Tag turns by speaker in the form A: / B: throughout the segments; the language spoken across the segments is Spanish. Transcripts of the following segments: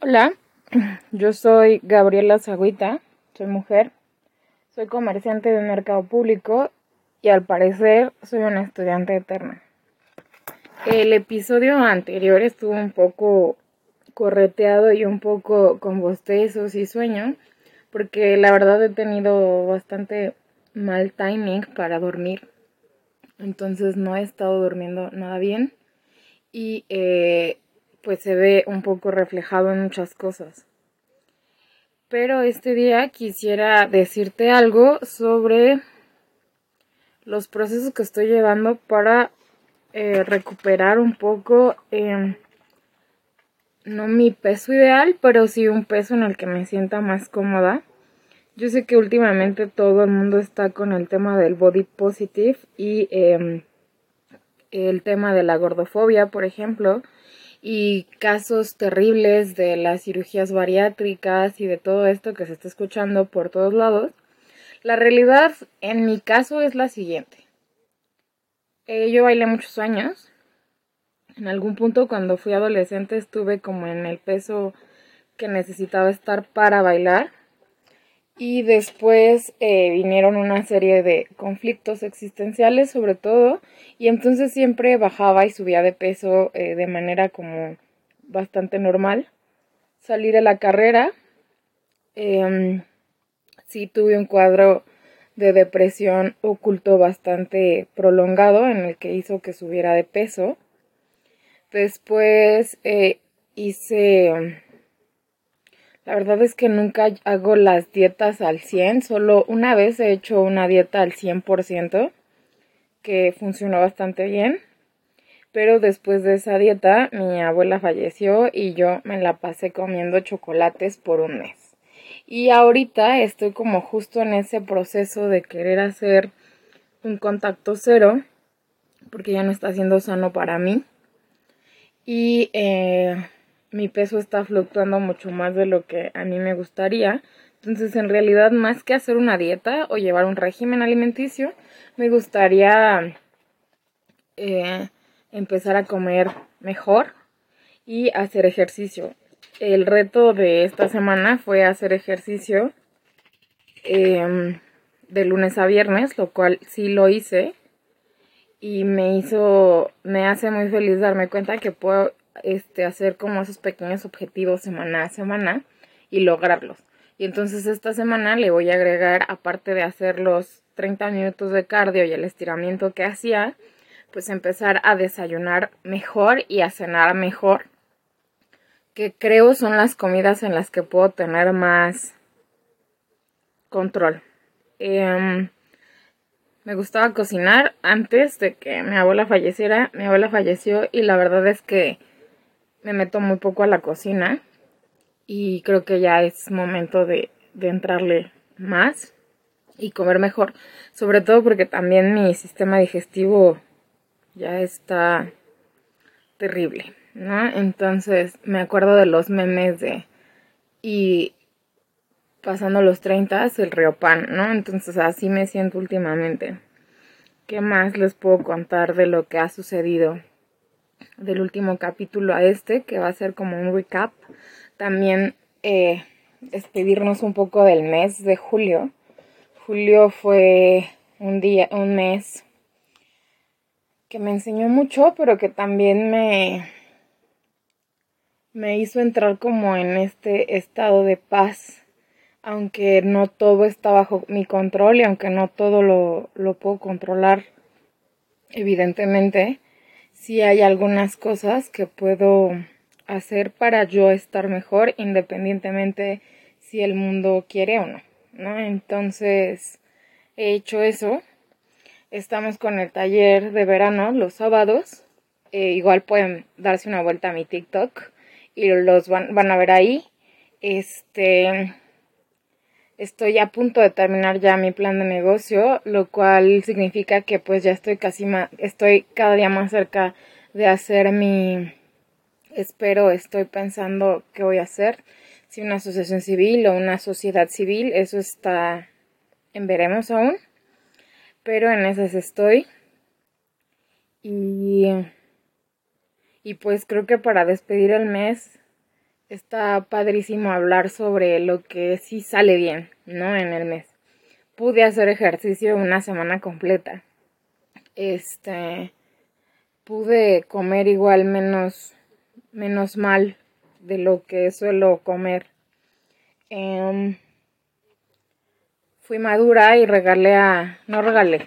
A: Hola, yo soy Gabriela Zagüita, soy mujer, soy comerciante de mercado público y al parecer soy una estudiante eterna. El episodio anterior estuvo un poco correteado y un poco con bostezos y sueño, porque la verdad he tenido bastante mal timing para dormir, entonces no he estado durmiendo nada bien y eh, pues se ve un poco reflejado en muchas cosas. Pero este día quisiera decirte algo sobre los procesos que estoy llevando para eh, recuperar un poco, em, no mi peso ideal, pero sí un peso en el que me sienta más cómoda. Yo sé que últimamente todo el mundo está con el tema del body positive y em, el tema de la gordofobia, por ejemplo, y casos terribles de las cirugías bariátricas y de todo esto que se está escuchando por todos lados. La realidad en mi caso es la siguiente. Eh, yo bailé muchos años. En algún punto cuando fui adolescente estuve como en el peso que necesitaba estar para bailar. Y después eh, vinieron una serie de conflictos existenciales sobre todo. Y entonces siempre bajaba y subía de peso eh, de manera como bastante normal. Salí de la carrera. Eh, sí tuve un cuadro de depresión oculto bastante prolongado en el que hizo que subiera de peso. Después eh, hice la verdad es que nunca hago las dietas al 100, solo una vez he hecho una dieta al 100%, que funcionó bastante bien. Pero después de esa dieta, mi abuela falleció y yo me la pasé comiendo chocolates por un mes. Y ahorita estoy como justo en ese proceso de querer hacer un contacto cero, porque ya no está siendo sano para mí. Y eh, mi peso está fluctuando mucho más de lo que a mí me gustaría. Entonces, en realidad, más que hacer una dieta o llevar un régimen alimenticio, me gustaría eh, empezar a comer mejor y hacer ejercicio. El reto de esta semana fue hacer ejercicio em, de lunes a viernes, lo cual sí lo hice y me hizo, me hace muy feliz darme cuenta que puedo este, hacer como esos pequeños objetivos semana a semana y lograrlos. Y entonces esta semana le voy a agregar, aparte de hacer los 30 minutos de cardio y el estiramiento que hacía, pues empezar a desayunar mejor y a cenar mejor, que creo son las comidas en las que puedo tener más control. Em, me gustaba cocinar antes de que mi abuela falleciera. Mi abuela falleció y la verdad es que me meto muy poco a la cocina y creo que ya es momento de, entrarle más y comer mejor, sobre todo porque también mi sistema digestivo ya está terrible, ¿no? Entonces me acuerdo de los memes de y pasando los 30 el río pan, ¿no? Entonces así me siento últimamente. ¿Qué más les puedo contar de lo que ha sucedido del último capítulo a este, que va a ser como un recap. También eh, despedirnos un poco del mes de julio. Julio fue un día, un mes que me enseñó mucho, pero que también me, me hizo entrar como en este estado de paz, aunque no todo está bajo mi control y aunque no todo lo, lo puedo controlar, evidentemente si hay algunas cosas que puedo hacer para yo estar mejor independientemente si el mundo quiere o no, ¿no? Entonces he hecho eso. Estamos con el taller de verano los sábados. Eh, igual pueden darse una vuelta a mi TikTok y los van, van a ver ahí. Este estoy a punto de terminar ya mi plan de negocio, lo cual significa que pues ya estoy casi más, estoy cada día más cerca de hacer mi, espero, estoy pensando qué voy a hacer, si una asociación civil o una sociedad civil, eso está en veremos aún, pero en esas estoy. Y, y pues creo que para despedir el mes está padrísimo hablar sobre lo que sí sale bien, ¿no? En el mes. Pude hacer ejercicio una semana completa. Este, pude comer igual menos, menos mal de lo que suelo comer. Em, fui madura y regalé a, no regalé,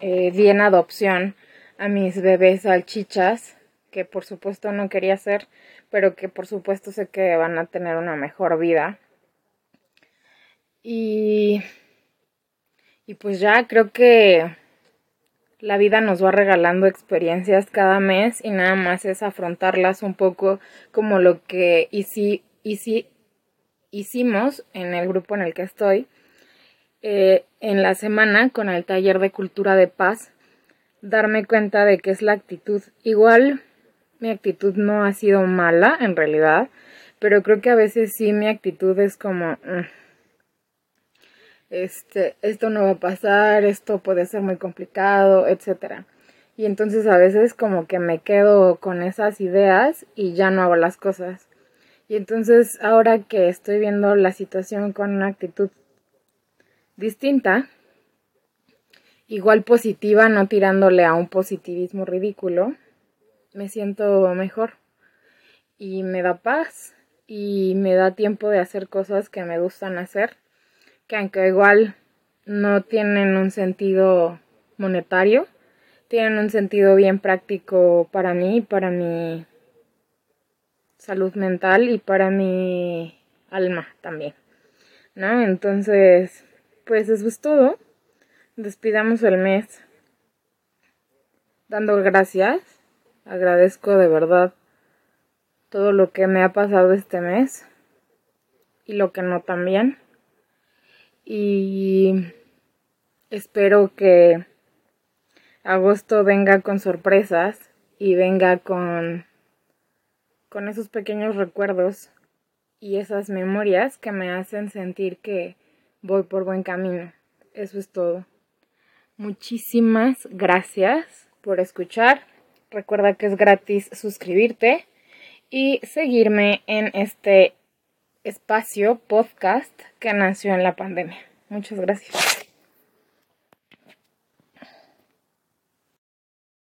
A: eh, di en adopción a mis bebés salchichas, que por supuesto no quería hacer, pero que por supuesto sé que van a tener una mejor vida. Y, y pues ya creo que la vida nos va regalando experiencias cada mes y nada más es afrontarlas un poco como lo que hici, hicimos en el grupo en el que estoy eh, en la semana con el taller de cultura de paz, darme cuenta de que es la actitud. Igual mi actitud no ha sido mala en realidad, pero creo que a veces sí mi actitud es como... Mm, este, esto no va a pasar, esto puede ser muy complicado, etcétera. Y entonces a veces como que me quedo con esas ideas y ya no hago las cosas. Y entonces ahora que estoy viendo la situación con una actitud distinta, igual positiva, no tirándole a un positivismo ridículo, me siento mejor y me da paz y me da tiempo de hacer cosas que me gustan hacer, que aunque igual no tienen un sentido monetario, tienen un sentido bien práctico para mí, para mi salud mental y para mi alma también. ¿No? Entonces, pues eso es todo. Despidamos el mes dando gracias. Agradezco de verdad todo lo que me ha pasado este mes y lo que no también. Y espero que agosto venga con sorpresas y venga con con esos pequeños recuerdos y esas memorias que me hacen sentir que voy por buen camino. Eso es todo. Muchísimas gracias por escuchar. Recuerda que es gratis suscribirte y seguirme en este espacio podcast que nació en la pandemia. Muchas gracias.